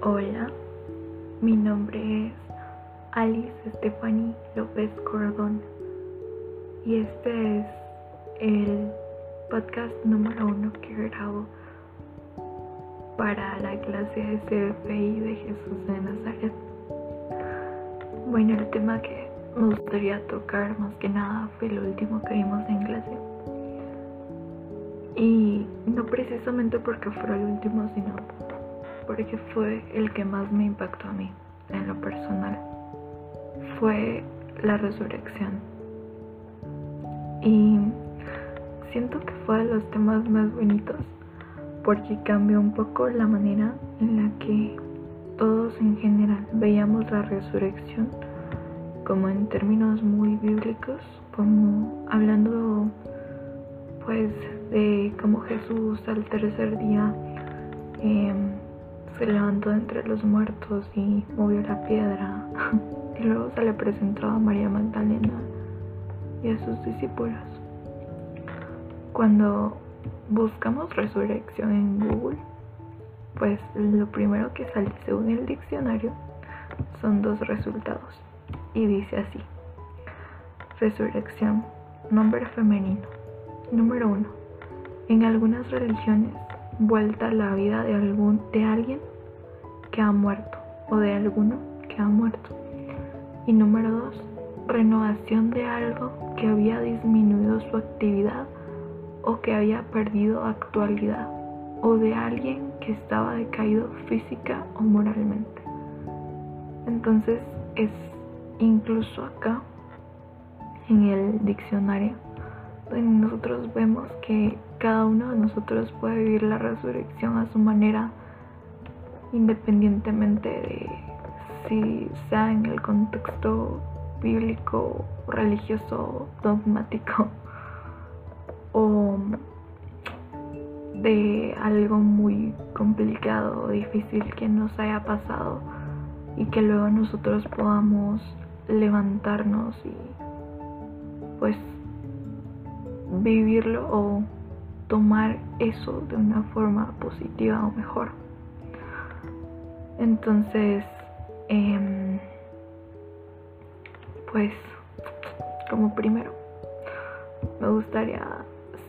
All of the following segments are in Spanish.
Hola, mi nombre es Alice Stephanie López Cordón y este es el podcast número uno que grabo para la clase de de Jesús de Nazaret. Bueno, el tema que me gustaría tocar más que nada fue el último que vimos en clase. Y no precisamente porque fuera el último, sino porque fue el que más me impactó a mí, en lo personal. Fue la resurrección. Y siento que fue de los temas más bonitos porque cambió un poco la manera en la que todos en general veíamos la resurrección como en términos muy bíblicos, como hablando pues de cómo Jesús al tercer día eh, se levantó entre los muertos y movió la piedra. y luego se le presentó a María Magdalena y a sus discípulos. Cuando buscamos resurrección en Google, pues lo primero que sale según el diccionario son dos resultados. Y dice así. Resurrección. Nombre femenino. Número uno. En algunas religiones vuelta la vida de, algún, de alguien que ha muerto o de alguno que ha muerto. Y número dos, renovación de algo que había disminuido su actividad o que había perdido actualidad o de alguien que estaba decaído física o moralmente. Entonces es incluso acá en el diccionario donde nosotros vemos que cada uno de nosotros puede vivir la resurrección a su manera, independientemente de si sea en el contexto bíblico, religioso, dogmático o de algo muy complicado o difícil que nos haya pasado y que luego nosotros podamos levantarnos y pues vivirlo o tomar eso de una forma positiva o mejor. Entonces, em, pues, como primero, me gustaría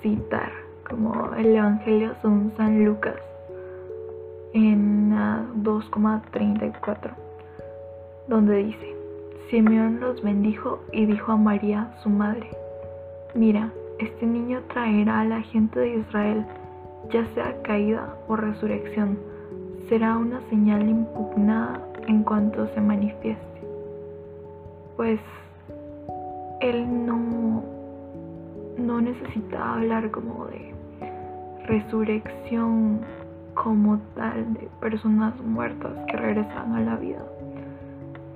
citar como el Evangelio según San Lucas en 2,34, donde dice, Simeón los bendijo y dijo a María, su madre, mira, este niño traerá a la gente de Israel, ya sea caída o resurrección, será una señal impugnada en cuanto se manifieste. Pues él no, no necesita hablar como de resurrección como tal de personas muertas que regresan a la vida.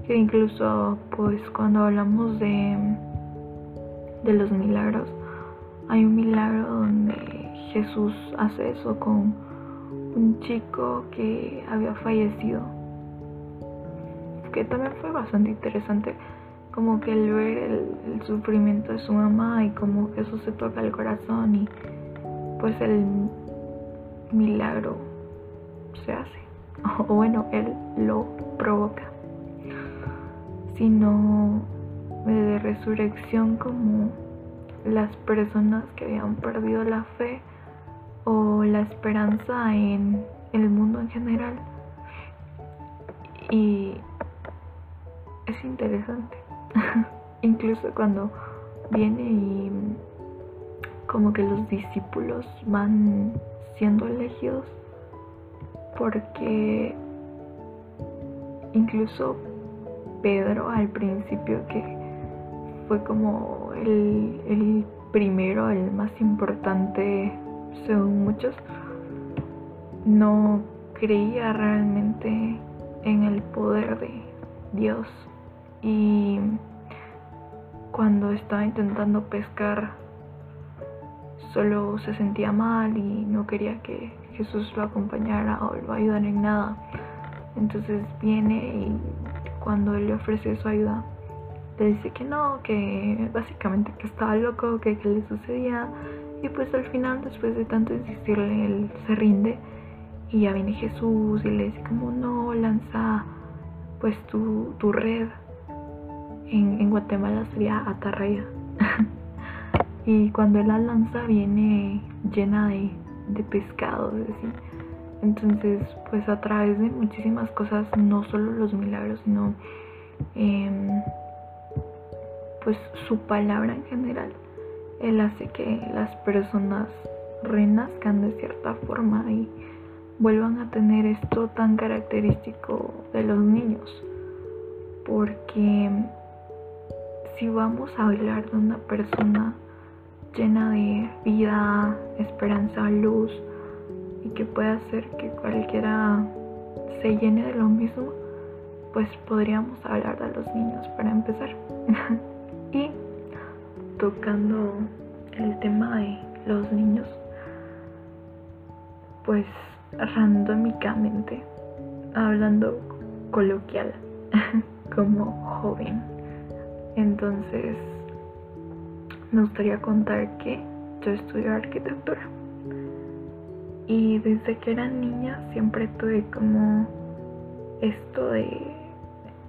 Que incluso pues cuando hablamos de, de los milagros, hay un milagro donde Jesús hace eso con un chico que había fallecido. Que también fue bastante interesante, como que el ver el, sufrimiento de su mamá y como Jesús se toca el corazón y pues el milagro se hace. O bueno, él lo provoca. Sino de resurrección como las personas que habían perdido la fe o la esperanza en el mundo en general. Y es interesante. Incluso cuando viene y como que los discípulos van siendo elegidos porque incluso Pedro al principio que fue como el, primero, el más importante según muchos, no creía realmente en el poder de Dios y cuando estaba intentando pescar solo se sentía mal y no quería que Jesús lo acompañara o lo ayudara en nada. Entonces viene y cuando él le ofrece su ayuda, le dice que no, que básicamente que estaba loco, que qué le sucedía. Y pues al final, después de tanto insistirle, él se rinde y ya viene Jesús y le dice como no, lanza pues tu, tu red. En, en Guatemala sería atarraya. y cuando él la lanza viene llena de, de pescado, Entonces, pues a través de muchísimas cosas, no solo los milagros, sino em, pues su palabra en general, él hace que las personas renazcan de cierta forma y vuelvan a tener esto tan característico de los niños. Porque si vamos a hablar de una persona llena de vida, esperanza, luz y que pueda hacer que cualquiera se llene de lo mismo, pues podríamos hablar de los niños para empezar. y tocando el tema de los niños, pues randómicamente, hablando coloquial, como joven. Entonces, me gustaría contar que yo estudio arquitectura. Y desde que era niña siempre tuve como esto de,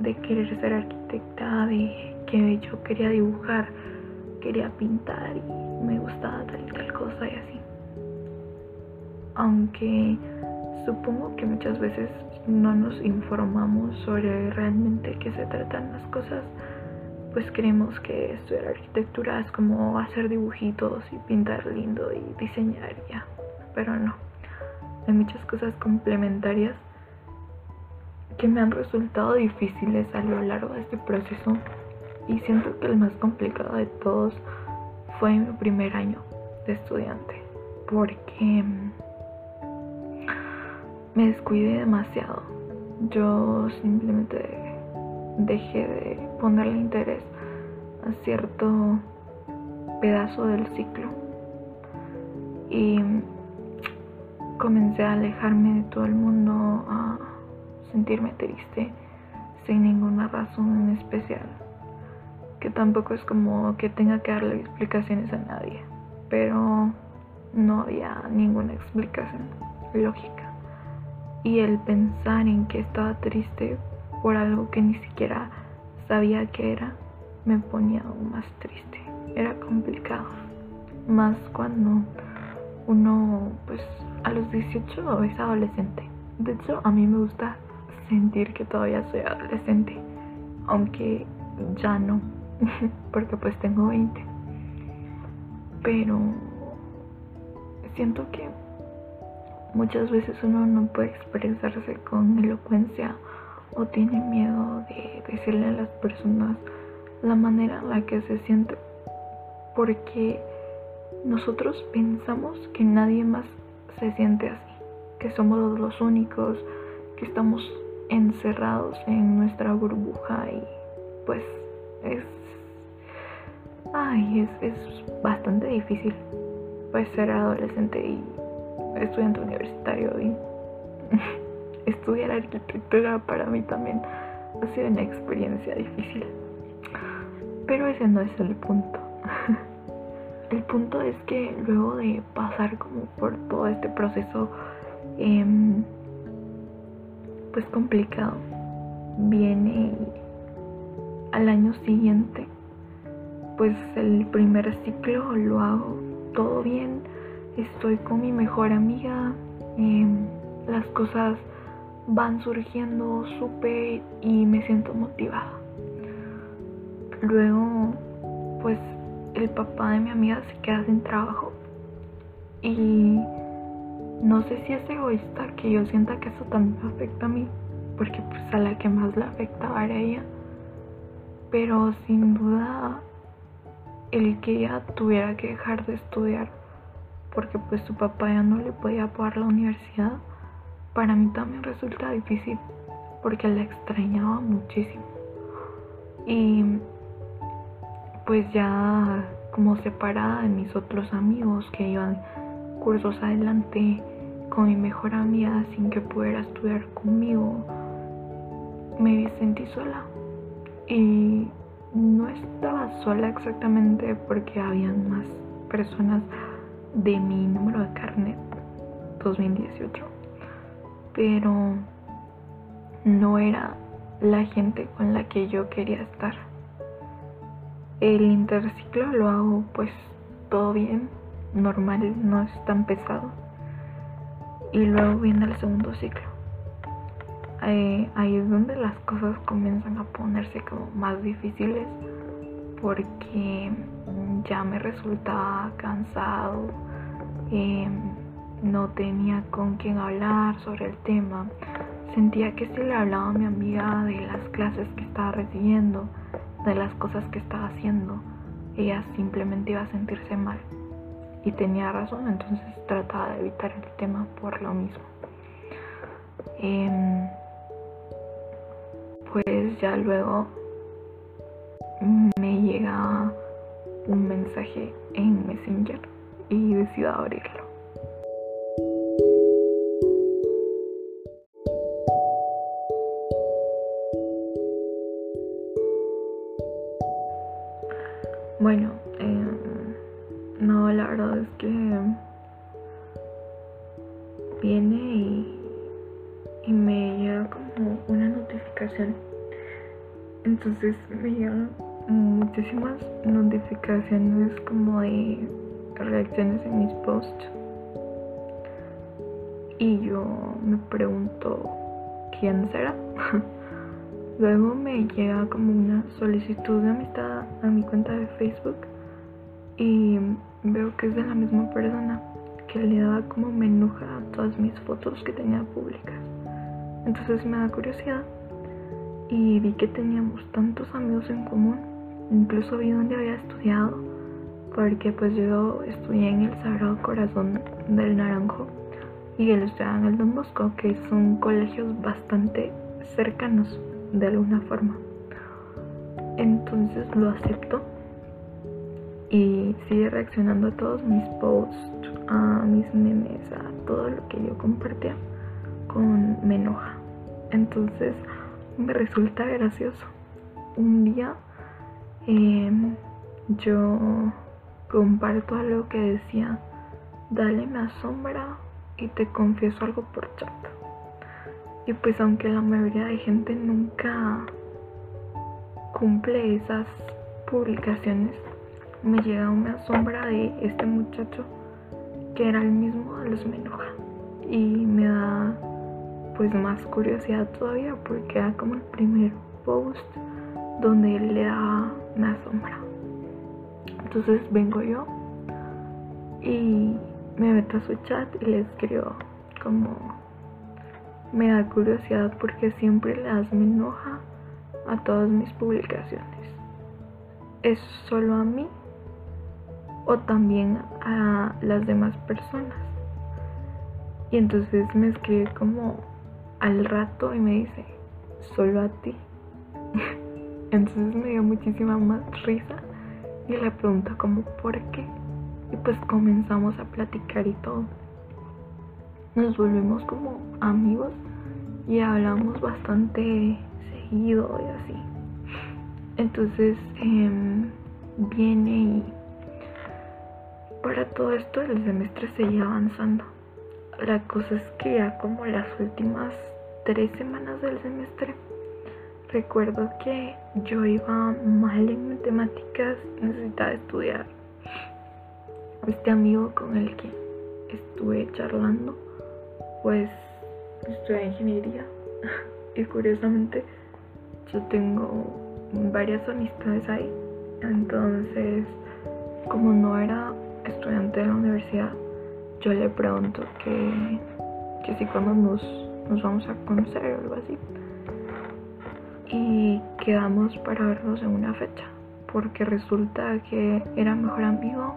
de querer ser arquitecta, de que yo quería dibujar, quería pintar y me gustaba tal y tal cosa y así aunque supongo que muchas veces no nos informamos sobre realmente qué se tratan las cosas, pues creemos que estudiar arquitectura es como hacer dibujitos y pintar lindo y diseñar ya, pero no. Hay muchas cosas complementarias que me han resultado difíciles a lo largo de este proceso y siento que el más complicado de todos fue mi primer año de estudiante porque me descuidé demasiado. Yo simplemente dejé de ponerle interés a cierto pedazo del ciclo y comencé a alejarme de todo el mundo, a sentirme triste sin ninguna razón en especial. Que tampoco es como que tenga que darle explicaciones a nadie, pero no había ninguna explicación lógica y el pensar en que estaba triste por algo que ni siquiera sabía que era me ponía aún más triste. Era complicado. Más cuando uno, pues a los 18 es adolescente. De hecho, a mí me gusta sentir que todavía soy adolescente. Aunque ya no. Porque pues tengo 20. Pero siento que Muchas veces uno no puede expresarse con elocuencia o tiene miedo de decirle a las personas la manera en la que se siente porque nosotros pensamos que nadie más se siente así, que somos los únicos, que estamos encerrados en nuestra burbuja y pues es ay, es, es bastante difícil pues ser adolescente y estudiante universitario y estudiar arquitectura para mí también ha sido una experiencia difícil. Pero ese no es el punto. El punto es que luego de pasar como por todo este proceso em, pues complicado, viene al año siguiente, pues el primer ciclo lo hago todo bien estoy con mi mejor amiga, em, las cosas van surgiendo súper y me siento motivada. Luego, pues el papá de mi amiga se queda sin trabajo y no sé si es egoísta que yo sienta que eso también me afecta a mí, porque pues a la que más le afecta era ella. Pero sin duda el que ella tuviera que dejar de estudiar porque pues su papá ya no le podía pagar la universidad, para mí también resulta difícil porque la extrañaba muchísimo. Y pues ya como separada de mis otros amigos que iban cursos adelante con mi mejor amiga sin que pudiera estudiar conmigo, me sentí sola. Y no estaba sola exactamente porque habían más personas de mi número de carnet 2018. pero no era la gente con la que yo quería estar. El interciclo lo hago pues todo bien, normal, no es tan pesado. Y luego viene el segundo ciclo. Eh, ahí es donde las cosas comienzan a ponerse como más difíciles porque ya me resultaba cansado, eh, no tenía con quién hablar sobre el tema. Sentía que si le hablaba a mi amiga de las clases que estaba recibiendo, de las cosas que estaba haciendo, ella simplemente iba a sentirse mal. Y tenía razón, entonces trataba de evitar el tema por lo mismo. Em, pues ya luego me llega un mensaje en Messenger y decido abrirlo. Bueno, em, no, la verdad es que viene y, y me llega como una notificación. Entonces me llegan muchísimas notificaciones como de reacciones en mis posts. Y yo me pregunto, ¿quién será? Luego me llega como una solicitud de amistad a mi cuenta de Facebook y veo que es de la misma persona que le daba como me enoja a todas mis fotos que tenía públicas. Entonces me da curiosidad y vi que teníamos tantos amigos en común, incluso vi dónde había estudiado, porque pues yo estudié en el Sagrado Corazón del Naranjo y él estudiaba en el Don Bosco, que son colegios bastante cercanos de alguna forma. Entonces lo acepto y sigue reaccionando a todos mis posts, a mis memes, a todo lo que yo compartía con me enoja. Entonces me resulta gracioso. Un día em, yo comparto algo que decía, dale me asombra y te confieso algo por chat. Y pues aunque la mayoría de gente nunca cumple esas publicaciones, me llega una sombra de este muchacho que era el mismo de los Menoja. Y me da pues más curiosidad todavía porque era como el primer post donde él le da una sombra. Entonces vengo yo y me meto a su chat y le escribo como me da curiosidad porque siempre le das me enoja a todas mis publicaciones. ¿Es solo a mí o también a las demás personas? Y entonces me escribe como al rato y me dice, solo a ti. entonces me dio muchísima más risa y le pregunto como, ¿por qué? Y pues comenzamos a platicar y todo nos volvimos como amigos y hablamos bastante seguido y así. Entonces em, viene y para todo esto el semestre seguía avanzando. La cosa es que ya como las últimas tres semanas del semestre recuerdo que yo iba mal en matemáticas, necesitaba estudiar. Este amigo con el que estuve charlando pues estudié ingeniería y curiosamente yo tengo varias amistades ahí. Entonces, como no era estudiante de la universidad, yo le pregunto que, que si cuando nos, nos vamos a conocer o algo así. Y quedamos para vernos en una fecha, porque resulta que era mejor amigo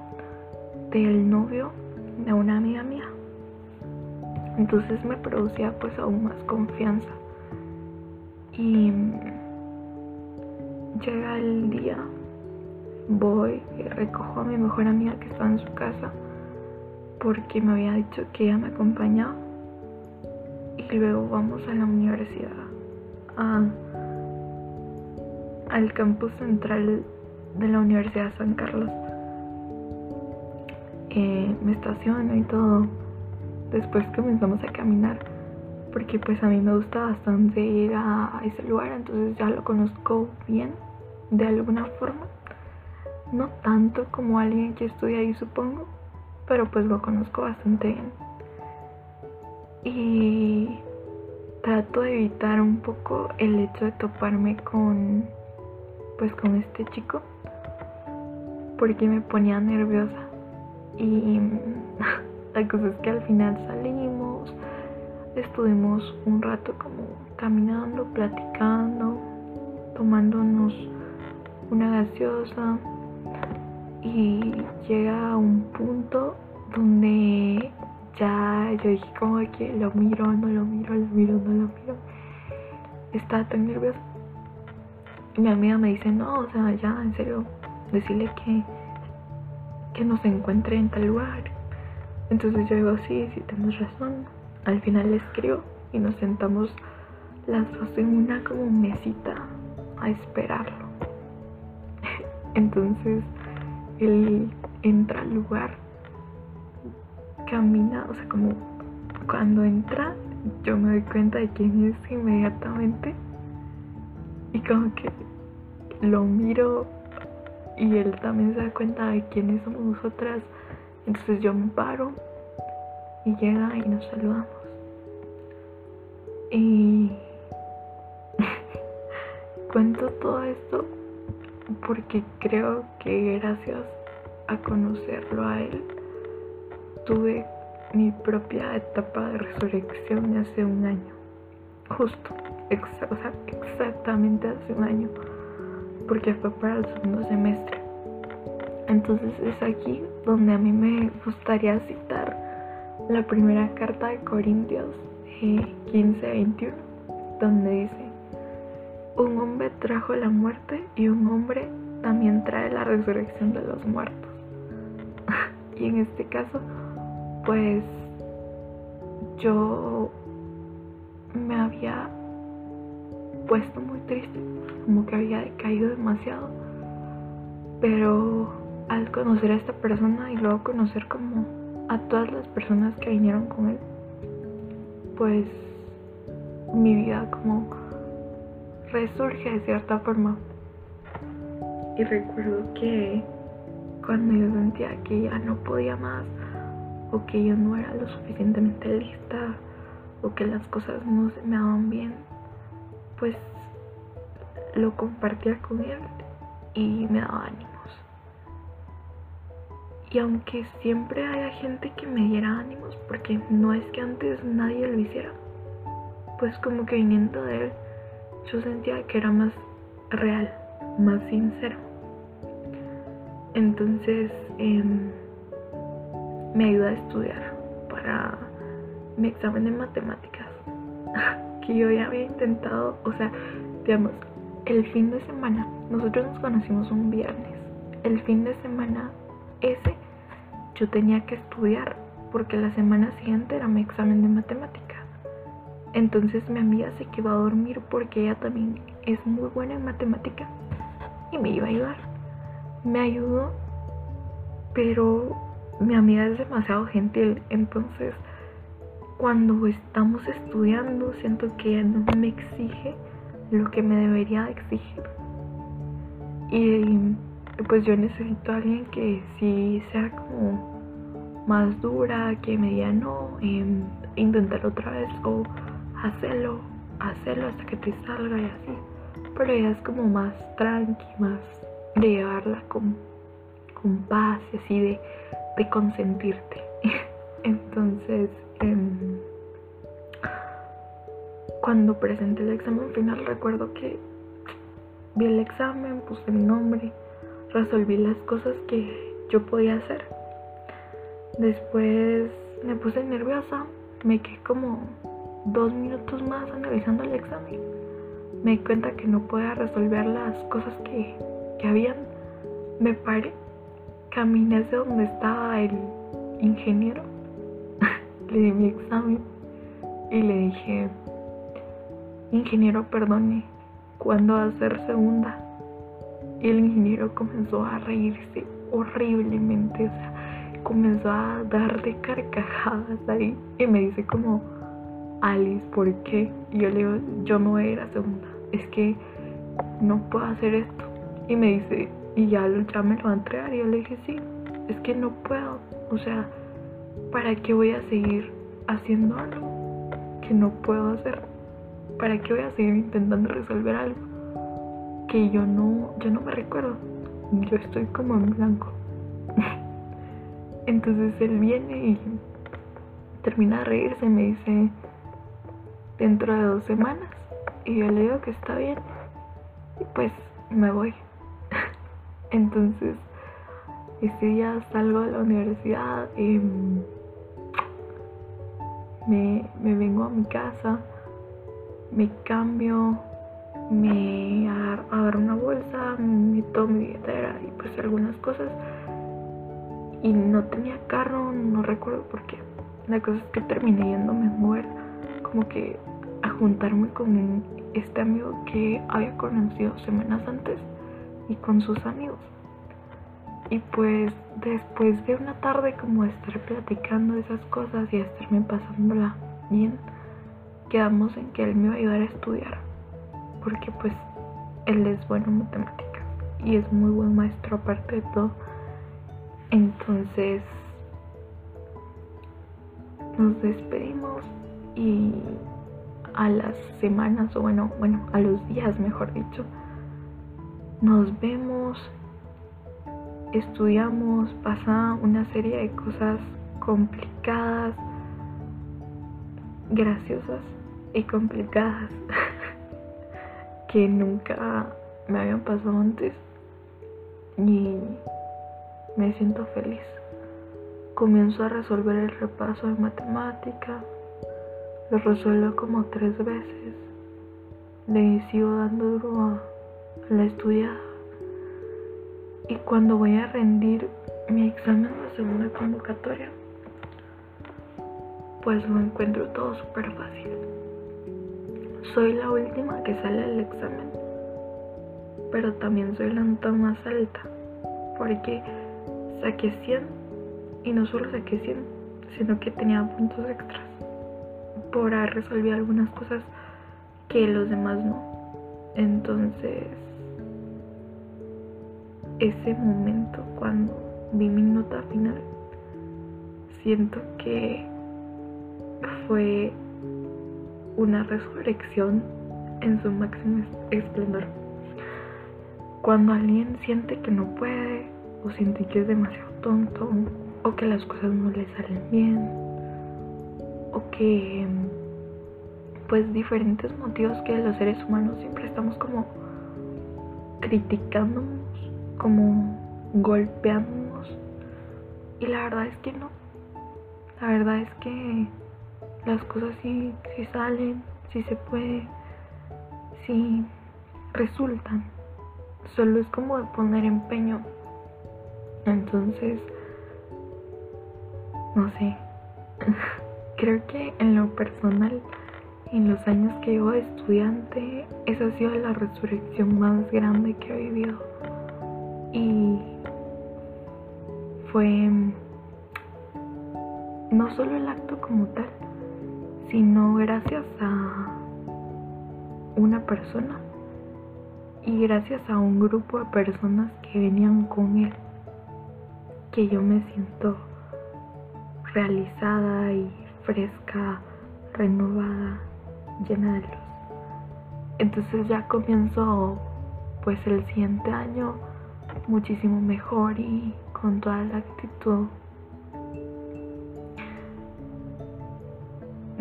del novio de una amiga mía. Entonces me producía pues aún más confianza. Y llega el día, voy, y recojo a mi mejor amiga que estaba en su casa porque me había dicho que ella me acompañaba. Y luego vamos a la universidad, al campus central de la Universidad de San Carlos. Eh, me estaciono y todo Después comenzamos a caminar, porque pues a mí me gusta bastante ir a ese lugar, entonces ya lo conozco bien de alguna forma. No tanto como alguien que estudia ahí supongo, pero pues lo conozco bastante bien. Y trato de evitar un poco el hecho de toparme con pues con este chico porque me ponía nerviosa y la cosa es que al final salimos estuvimos un rato como caminando platicando tomándonos una gaseosa y llega a un punto donde ya yo dije como que lo miro, no lo miro, lo miro, no lo miro. Estaba tan nerviosa. Y mi amiga me dice, no, o sea, ya, en serio, decirle que, que nos encuentre en tal lugar. Entonces yo digo, sí, sí, tienes razón. Al final le escribo y nos sentamos las dos en una como mesita a esperarlo. Entonces él entra al lugar camina, o sea, como cuando entra, yo me doy cuenta de quién es inmediatamente. Y como que lo miro y él también se da cuenta de quiénes somos nosotras. Entonces yo me paro y llega y nos saludamos. Y cuento todo esto porque creo que gracias a conocerlo a él tuve mi propia etapa de resurrección hace un año. Justo, o sea, exactamente hace un año. Porque fue para el segundo semestre. Entonces es aquí donde a mí me gustaría citar la primera carta de Corintios eh, 15-21, donde dice, un hombre trajo la muerte y un hombre también trae la resurrección de los muertos. y en este caso, pues yo me había puesto muy triste, como que había decaído demasiado. Pero al conocer a esta persona y luego conocer como a todas las personas que vinieron con él, pues mi vida como resurge de cierta forma. Y recuerdo que cuando yo sentía que ya no podía más, o que yo no era lo suficientemente lista o que las cosas no se me daban bien, pues lo compartía con él y me daba ánimos. Y aunque siempre haya gente que me diera ánimos, porque no es que antes nadie lo hiciera, pues como que viniendo de él, yo sentía que era más real, más sincero. Entonces, eh, me ayuda a estudiar para mi examen de matemáticas. que yo ya había intentado, o sea, digamos, el fin de semana, nosotros nos conocimos un viernes. El fin de semana ese yo tenía que estudiar porque la semana siguiente era mi examen de matemática. Entonces mi amiga se quedó a dormir porque ella también es muy buena en matemática y me iba a ayudar. Me ayudó, pero mi amiga es demasiado gentil, entonces cuando estamos estudiando siento que ella no me exige lo que me debería exigir. Y pues yo necesito a alguien que sí sea como más dura, que me diga no, em, intentar otra vez o hacerlo, hacerlo hasta que te salga y así. Pero ella es como más tranqui, más de llevarla con, con paz y así de de consentirte. Entonces, em, cuando presenté el examen final, recuerdo que vi el examen, puse mi nombre, resolví las cosas que yo podía hacer. Después me puse nerviosa, me quedé como dos minutos más analizando el examen. Me di cuenta que no podía resolver las cosas que, que habían. Me paré caminé hacia donde estaba el ingeniero, le di mi examen y le dije, ingeniero, perdone, ¿cuándo va a ser segunda? Y el ingeniero comenzó a reírse horriblemente, o sea, comenzó a dar de carcajadas ahí y me dice como, Alice, ¿por qué? Y yo le digo, yo me voy a ir a segunda. Es que no puedo hacer esto. Y me dice, y ya, ya me lo va a entregar. Y yo le dije, sí, es que no puedo. O sea, ¿para qué voy a seguir haciendo algo que no puedo hacer? ¿Para qué voy a seguir intentando resolver algo que yo no, yo no me recuerdo? Yo estoy como en blanco. Entonces él viene y termina de reírse y me dice, dentro de dos semanas. Y yo le digo que está bien. Y pues me voy. Entonces, ese día salgo de la universidad y me, me vengo a mi casa, me cambio, me agarro una bolsa, me meto mi billetera y pues algunas cosas. Y no tenía carro, no recuerdo por qué. La cosa es que terminé yéndome a mover, como que a juntarme con este amigo que había conocido semanas antes y con sus amigos. Y pues después de una tarde como de estar platicando esas cosas y estarme pasándola bien, quedamos en que él me iba a ayudar a estudiar. Porque pues él es bueno en matemáticas y es muy buen maestro aparte de todo. Entonces nos despedimos y a las semanas o bueno, bueno, a los días mejor dicho, nos vemos estudiamos, pasa una serie de cosas complicadas, graciosas y complicadas que nunca me habían pasado antes y me siento feliz. Comienzo a resolver el repaso de matemática, lo resuelvo como tres veces, le sigo dando duro a la estudiada. Y cuando voy a rendir mi examen de segunda convocatoria, pues lo encuentro todo súper fácil. Soy la última que sale del examen, pero también soy la nota más alta, porque saqué 100 y no solo saqué 100, sino que tenía puntos extras por haber resolvido algunas cosas que los demás no. Entonces, ese momento cuando vi mi nota final, siento que fue una resurrección en su máximo esplendor. Cuando alguien siente que no puede o siente que es demasiado tonto o que las cosas no le salen bien que pues diferentes motivos que los seres humanos siempre estamos como criticando como golpeándonos. Y la verdad es que no. La verdad es que las cosas sí, sí salen, sí se puede, sí resultan. Solo es como poner empeño. Entonces, no sé. Creo que en lo personal, en los años que llevo de estudiante, esa ha sido la resurrección más grande que he vivido. Y fue no solo el acto como tal, sino gracias a una persona y gracias a un grupo de personas que venían con él, que yo me siento realizada y fresca, renovada, llena de luz. Entonces ya comienzo pues el siguiente año muchísimo mejor y con toda la actitud.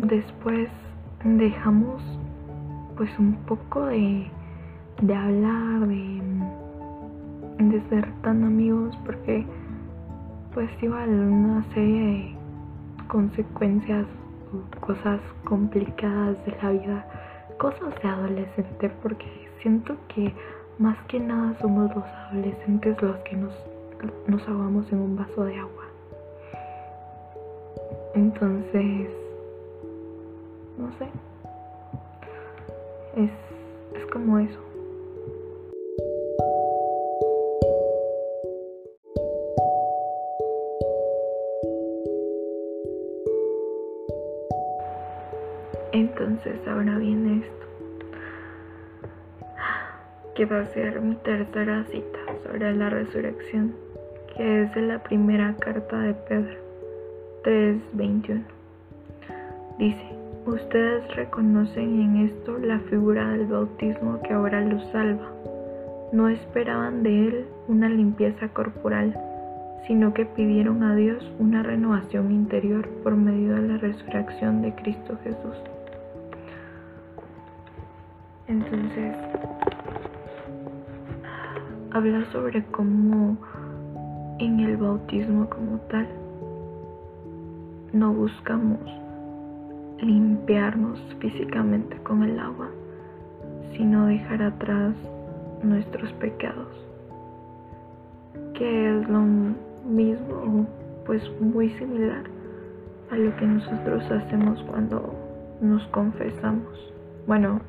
Después dejamos pues un poco de, de hablar, de, de ser tan amigos porque pues igual una serie de consecuencias o cosas complicadas de la vida, cosas de adolescente porque siento que más que nada somos los adolescentes los que nos, nos ahogamos en un vaso de agua. Entonces, no sé. Es, es como eso. Entonces ahora viene esto, que va a ser mi tercera cita sobre la resurrección, que es la primera carta de Pedro 3:21. Dice, ustedes reconocen en esto la figura del bautismo que ahora los salva. No esperaban de él una limpieza corporal, sino que pidieron a Dios una renovación interior por medio de la resurrección de Cristo Jesús. Entonces, habla sobre cómo en el bautismo como tal no buscamos limpiarnos físicamente con el agua, sino dejar atrás nuestros pecados, que es lo mismo, pues muy similar a lo que nosotros hacemos cuando nos confesamos. Bueno,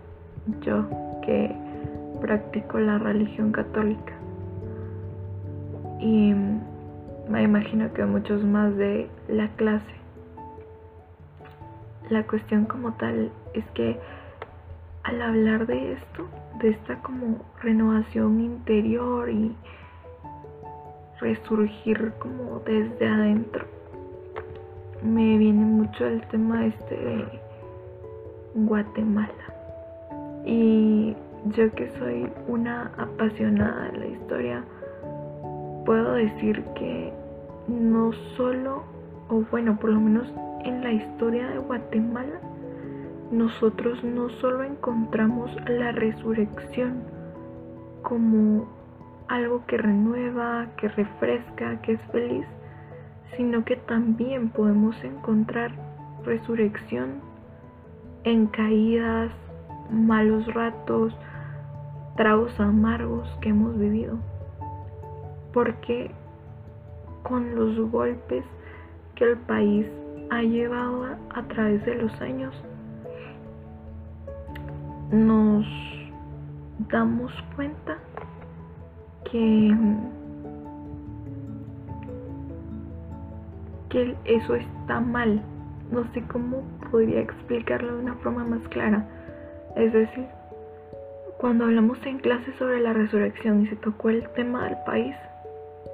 yo que practico la religión católica. Y me imagino que muchos más de la clase. La cuestión como tal es que al hablar de esto, de esta como renovación interior y resurgir como desde adentro, me viene mucho el tema este de Guatemala. Y yo que soy una apasionada de la historia, puedo decir que no solo, o bueno, por lo menos en la historia de Guatemala, nosotros no solo encontramos la resurrección como algo que renueva, que refresca, que es feliz, sino que también podemos encontrar resurrección en caídas, malos ratos, tragos amargos que hemos vivido. Porque con los golpes que el país ha llevado a, través de los años, nos damos cuenta que, que eso está mal. No sé cómo podría explicarlo de una forma más clara. Es decir, cuando hablamos en clase sobre la resurrección y se tocó el tema del país,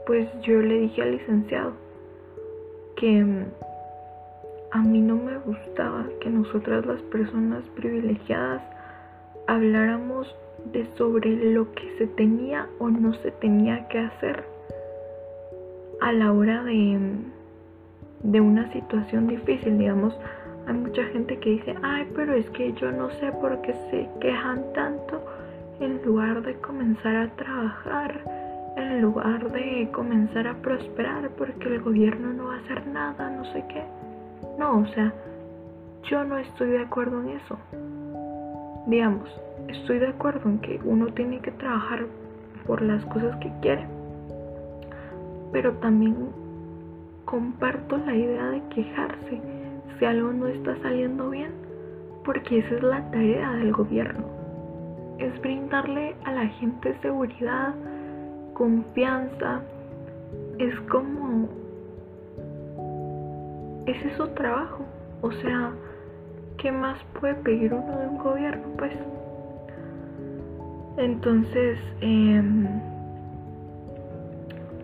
pues yo le dije al licenciado que a mí no me gustaba que nosotras las personas privilegiadas habláramos de sobre lo que se tenía o no se tenía que hacer a la hora de, de una situación difícil, digamos, hay mucha gente que dice, ay, pero es que yo no sé por qué se quejan tanto en lugar de comenzar a trabajar, en lugar de comenzar a prosperar porque el gobierno no va a hacer nada, no sé qué. No, o sea, yo no estoy de acuerdo en eso. Digamos, estoy de acuerdo en que uno tiene que trabajar por las cosas que quiere, pero también comparto la idea de quejarse algo no está saliendo bien, porque esa es la tarea del gobierno. Es brindarle a la gente seguridad, confianza, es como... Ese es su trabajo. O sea, ¿qué más puede pedir uno de un gobierno? Pues... Entonces, em,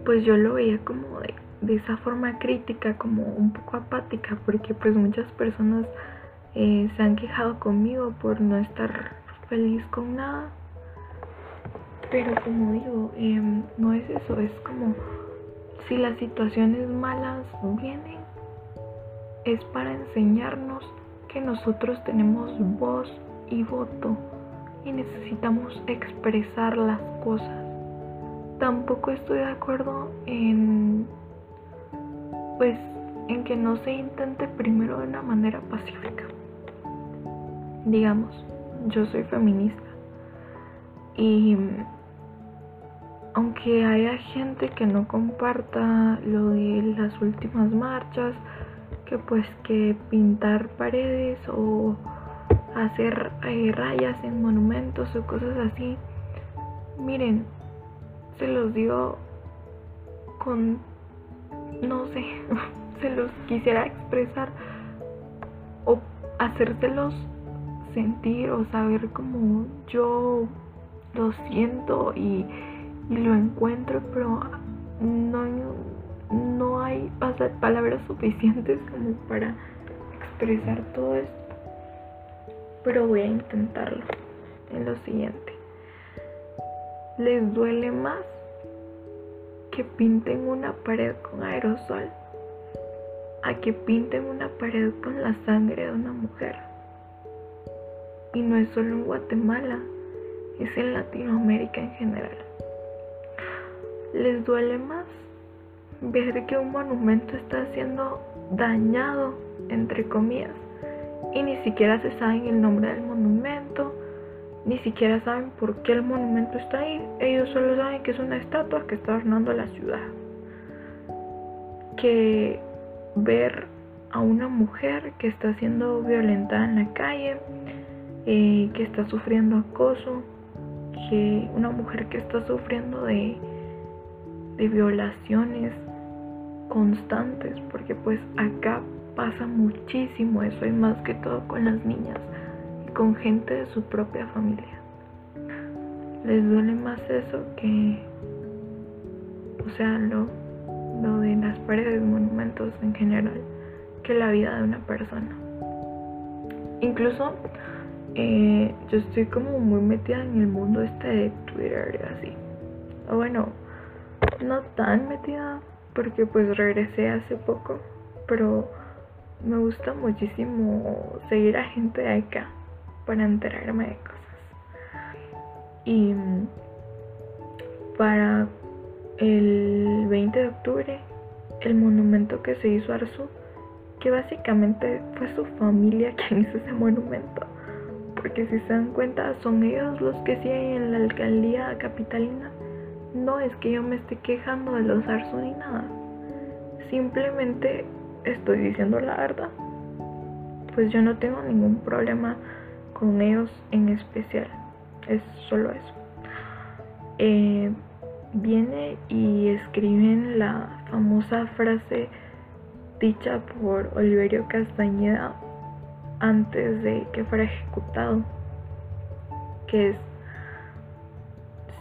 pues yo lo veía como de de esa forma crítica, como un poco apática, porque pues muchas personas eh, se han quejado conmigo por no estar feliz con nada. Pero como digo, em, no es eso, es como si las situaciones malas vienen, es para enseñarnos que nosotros tenemos voz y voto y necesitamos expresar las cosas. Tampoco estoy de acuerdo en pues en que no se intente primero de una manera pacífica. Digamos, yo soy feminista y aunque haya gente que no comparta lo de las últimas marchas, que pues que pintar paredes o hacer eh, rayas en monumentos o cosas así, miren, se los digo con no sé, se los quisiera expresar o hacérselos sentir o saber como yo lo siento y, lo encuentro, pero no, no hay palabras suficientes como para expresar todo esto. Pero voy a intentarlo en lo siguiente. ¿Les duele más que pinten una pared con aerosol a que pinten una pared con la sangre de una mujer? Y no es solo en Guatemala, es en Latinoamérica en general. ¿Les duele más ver que un monumento está siendo dañado, entre comillas, y ni siquiera se sabe el nombre del monumento, ni siquiera saben por qué el monumento está ahí. Ellos solo saben que es una estatua que está adornando la ciudad. Que ver a una mujer que está siendo violentada en la calle, eh, que está sufriendo acoso, que una mujer que está sufriendo de, de violaciones constantes, porque pues acá pasa muchísimo eso y más que todo con las niñas con gente de su propia familia. Les duele más eso que, o sea, lo, lo de las paredes, monumentos en general, que la vida de una persona. Incluso eh, yo estoy como muy metida en el mundo este de Twitter así. O bueno, no tan metida porque pues regresé hace poco, pero me gusta muchísimo seguir a gente de acá para enterarme de cosas. Y para el 20 de octubre, el monumento que se hizo a Arzu, que básicamente fue su familia quien hizo ese monumento, porque si se dan cuenta son ellos los que siguen en la alcaldía capitalina. No es que yo me esté quejando de los Arzu ni nada, simplemente estoy diciendo la verdad. Pues yo no tengo ningún problema con ellos en especial. Es solo eso. Eh, viene y escriben la famosa frase dicha por Oliverio Castañeda antes de que fuera ejecutado, que es,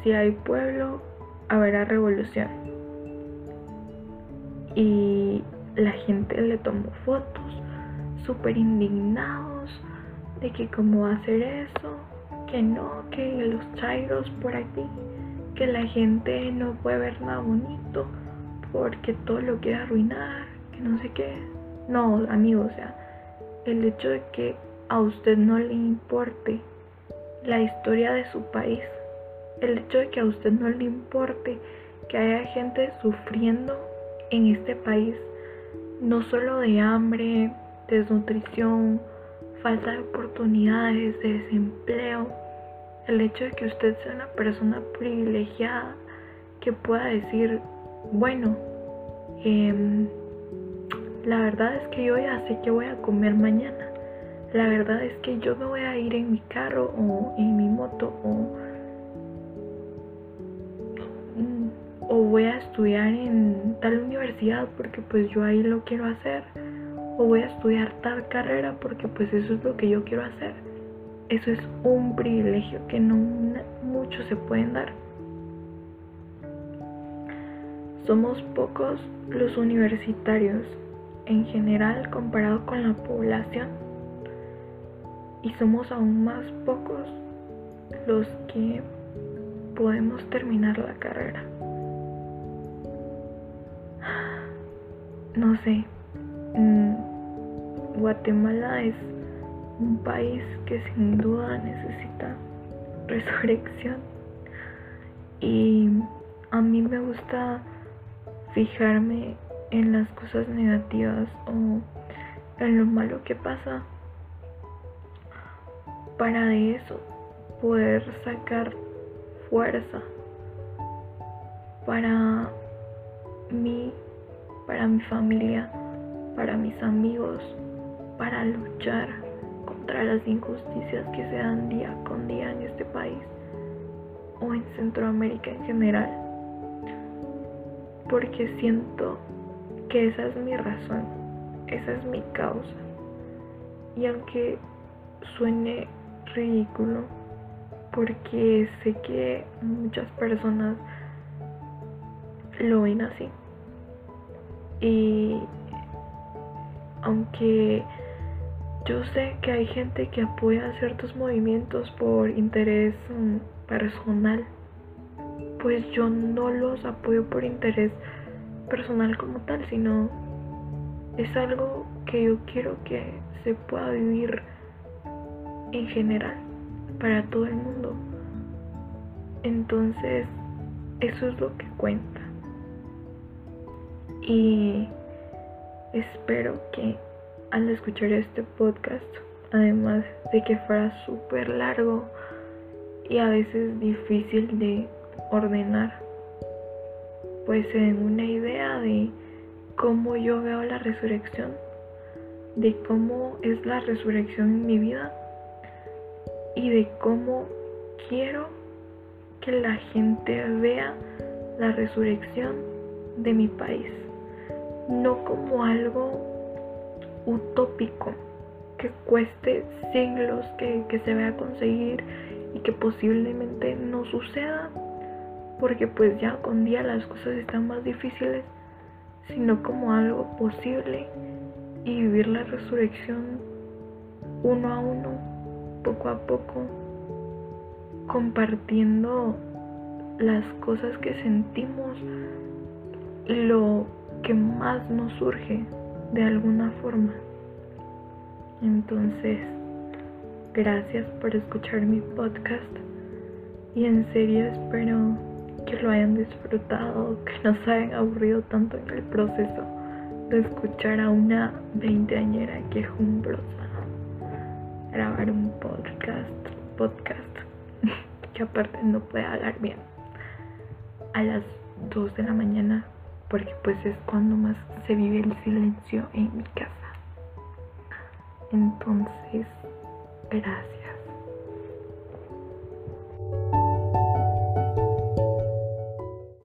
si hay pueblo, habrá revolución. Y la gente le tomó fotos súper indignados de que cómo hacer eso, que no, que los chairos por aquí, que la gente no puede ver nada bonito porque todo lo quiere arruinar, que no sé qué. No, amigo, o sea, el hecho de que a usted no le importe la historia de su país, el hecho de que a usted no le importe que haya gente sufriendo en este país no solo de hambre, desnutrición, falta de oportunidades, de desempleo, el hecho de que usted sea una persona privilegiada que pueda decir, bueno, em, la verdad es que yo ya sé que voy a comer mañana. La verdad es que yo me voy a ir en mi carro o en mi moto o o voy a estudiar en tal universidad porque pues yo ahí lo quiero hacer o voy a estudiar tal carrera porque pues eso es lo que yo quiero hacer. Eso es un privilegio que no muchos se pueden dar. Somos pocos los universitarios en general comparado con la población y somos aún más pocos los que podemos terminar la carrera. no sé, mm, Guatemala es un país que sin duda necesita resurrección. Y a mí me gusta fijarme en las cosas negativas o en lo malo que pasa. Para de eso poder sacar fuerza para mí para mi familia, para mis amigos, para luchar contra las injusticias que se dan día con día en este país o en Centroamérica en general. Porque siento que esa es mi razón, esa es mi causa. Y aunque suene ridículo, porque sé que muchas personas lo ven así. Y aunque yo sé que hay gente que apoya ciertos movimientos por interés mm, personal, pues yo no los apoyo por interés personal como tal, sino es algo que yo quiero que se pueda vivir en general para todo el mundo. Entonces, eso es lo que cuenta. Y espero que al escuchar este podcast, además de que fuera súper largo y a veces difícil de ordenar, pues se den una idea de cómo yo veo la resurrección, de cómo es la resurrección en mi vida y de cómo quiero que la gente vea la resurrección de mi país, no como algo utópico que cueste siglos que, que se vea conseguir y que posiblemente no suceda, porque pues ya con día las cosas están más difíciles, sino como algo posible y vivir la resurrección uno a uno, poco a poco, compartiendo las cosas que sentimos, lo que más nos surge de alguna forma. Entonces, gracias por escuchar mi podcast. Y en serio espero que lo hayan disfrutado, que no se hayan aburrido tanto en el proceso de escuchar a una veinteañera quejumbrosa grabar un podcast, podcast que aparte no puede hablar bien. A las 2 de la mañana porque pues es cuando más se vive el silencio en mi casa. Entonces, gracias.